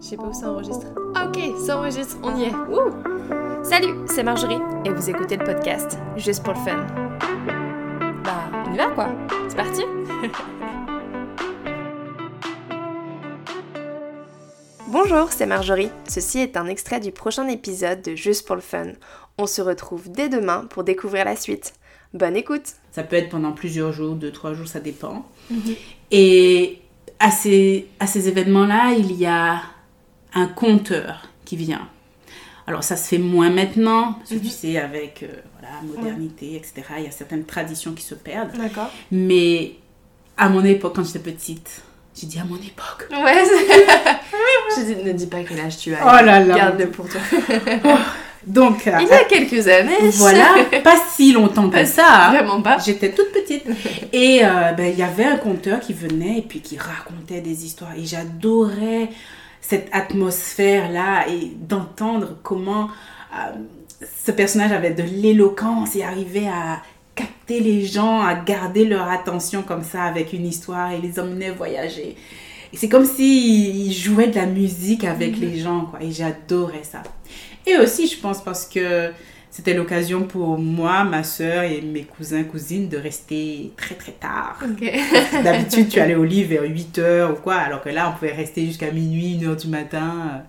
Je sais pas où ça enregistre. Ok, ça enregistre, on y est. Salut, c'est Marjorie et vous écoutez le podcast juste pour le fun. Bah, on y va quoi C'est parti Bonjour, c'est Marjorie. Ceci est un extrait du prochain épisode de Juste pour le fun. On se retrouve dès demain pour découvrir la suite. Bonne écoute Ça peut être pendant plusieurs jours, deux, trois jours, ça dépend. Et à ces, à ces événements-là, il y a un compteur qui vient. Alors ça se fait moins maintenant, parce que tu sais, avec euh, voilà, modernité, etc., il y a certaines traditions qui se perdent. D'accord. Mais à mon époque, quand j'étais petite, j'ai dit à mon époque. Ouais, Je dis, ne dis pas quel âge tu as. Oh là là. Garde-le pour toi. Donc, Il y a quelques années. voilà, pas si longtemps que ça. hein. Vraiment pas. J'étais toute petite. Et euh, ben, il y avait un conteur qui venait et puis qui racontait des histoires. Et j'adorais cette atmosphère-là et d'entendre comment euh, ce personnage avait de l'éloquence et arrivait à capter les gens, à garder leur attention comme ça avec une histoire et les emmenait voyager. C'est comme s'il jouait de la musique avec les gens, quoi. Et j'adorais ça. Et aussi, je pense, parce que c'était l'occasion pour moi, ma soeur et mes cousins, cousines de rester très très tard. D'habitude, tu allais au lit vers 8 heures ou quoi, alors que là, on pouvait rester jusqu'à minuit, 1 heure du matin.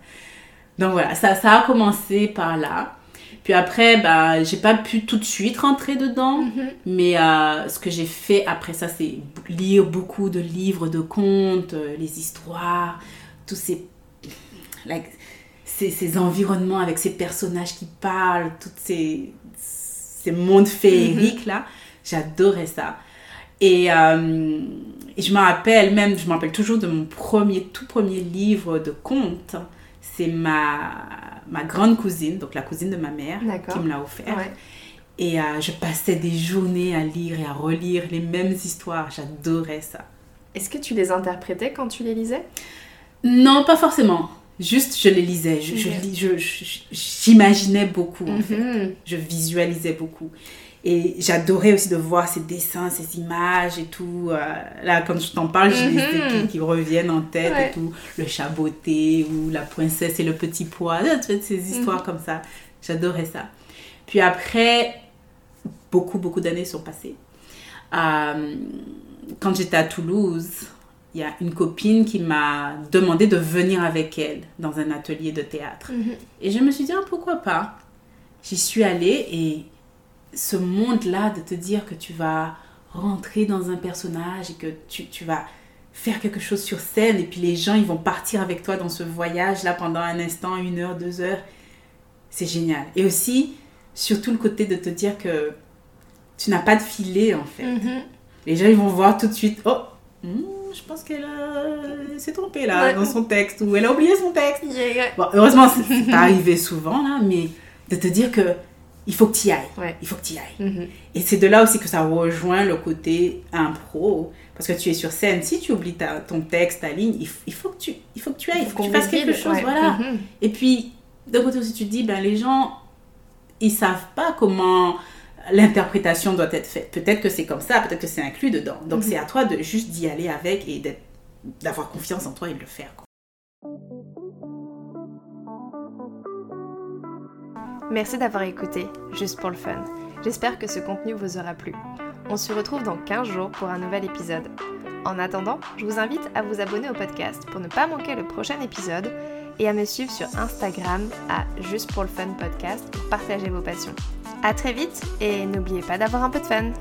Donc voilà, ça, ça a commencé par là. Puis après, bah, j'ai pas pu tout de suite rentrer dedans, mais euh, ce que j'ai fait après ça, c'est lire beaucoup de livres de contes, euh, les histoires, tous ces, like, ces, ces environnements avec ces personnages qui parlent, tous ces, ces mondes féeriques là. J'adorais ça. Et, euh, et je me rappelle même, je me rappelle toujours de mon premier, tout premier livre de contes. C'est ma, ma grande cousine, donc la cousine de ma mère, qui me l'a offert. Ouais. Et euh, je passais des journées à lire et à relire les mêmes histoires. J'adorais ça. Est-ce que tu les interprétais quand tu les lisais? Non, pas forcément. Juste, je les lisais. Je, j'imaginais beaucoup, en fait. Mhm. Je visualisais beaucoup. Et j'adorais aussi de voir ces dessins, ces images et tout. Euh, là, quand je t'en parle, j'ai des Mhm. qui, qui reviennent en tête Ouais. et tout. Le chat botté ou la princesse et le petit pois. Tu ces histoires Mhm. comme ça. J'adorais ça. Puis après, beaucoup, beaucoup d'années sont passées. Euh, quand j'étais à Toulouse, il y a une copine qui m'a demandé de venir avec elle dans un atelier de théâtre. Mhm. Et je me suis dit, ah, pourquoi pas? J'y suis allée et ce monde-là de te dire que tu vas rentrer dans un personnage et que tu, tu vas faire quelque chose sur scène et puis les gens, ils vont partir avec toi dans ce voyage-là pendant un instant, une heure, deux heures. C'est génial. Et aussi, surtout le côté de te dire que tu n'as pas de filet, en fait. Mhm. Les gens, ils vont voir tout de suite, oh, hmm, je pense qu'elle a- s'est trompée là Ouais. dans son texte ou elle a oublié son texte. Yeah. Bon, heureusement, c'est pas arrivé souvent, là, mais de te dire que il faut que tu y ailles. Ouais. Il faut que tu y ailles. Mhm. Et c'est de là aussi que ça rejoint le côté impro. Parce que tu es sur scène, si tu oublies ta- ton texte, ta ligne, il, faut que tu, il faut que tu ailles, il faut que tu fasses quelque chose. Ouais. Voilà. Mhm. Et puis, d'un côté aussi, tu te dis, ben, les gens, ils savent pas comment l'interprétation doit être faite. Peut-être que c'est comme ça, peut-être que c'est inclus dedans. Donc, Mhm. c'est à toi de juste d'y aller avec et d'être- d'avoir confiance en toi et de le faire. Merci d'avoir écouté, juste pour le fun. J'espère que ce contenu vous aura plu. On se retrouve dans 15 jours pour un nouvel épisode. En attendant, je vous invite à vous abonner au podcast pour ne pas manquer le prochain épisode et à me suivre sur Instagram à Juste pour le Fun Podcast pour partager vos passions. A très vite et n'oubliez pas d'avoir un peu de fun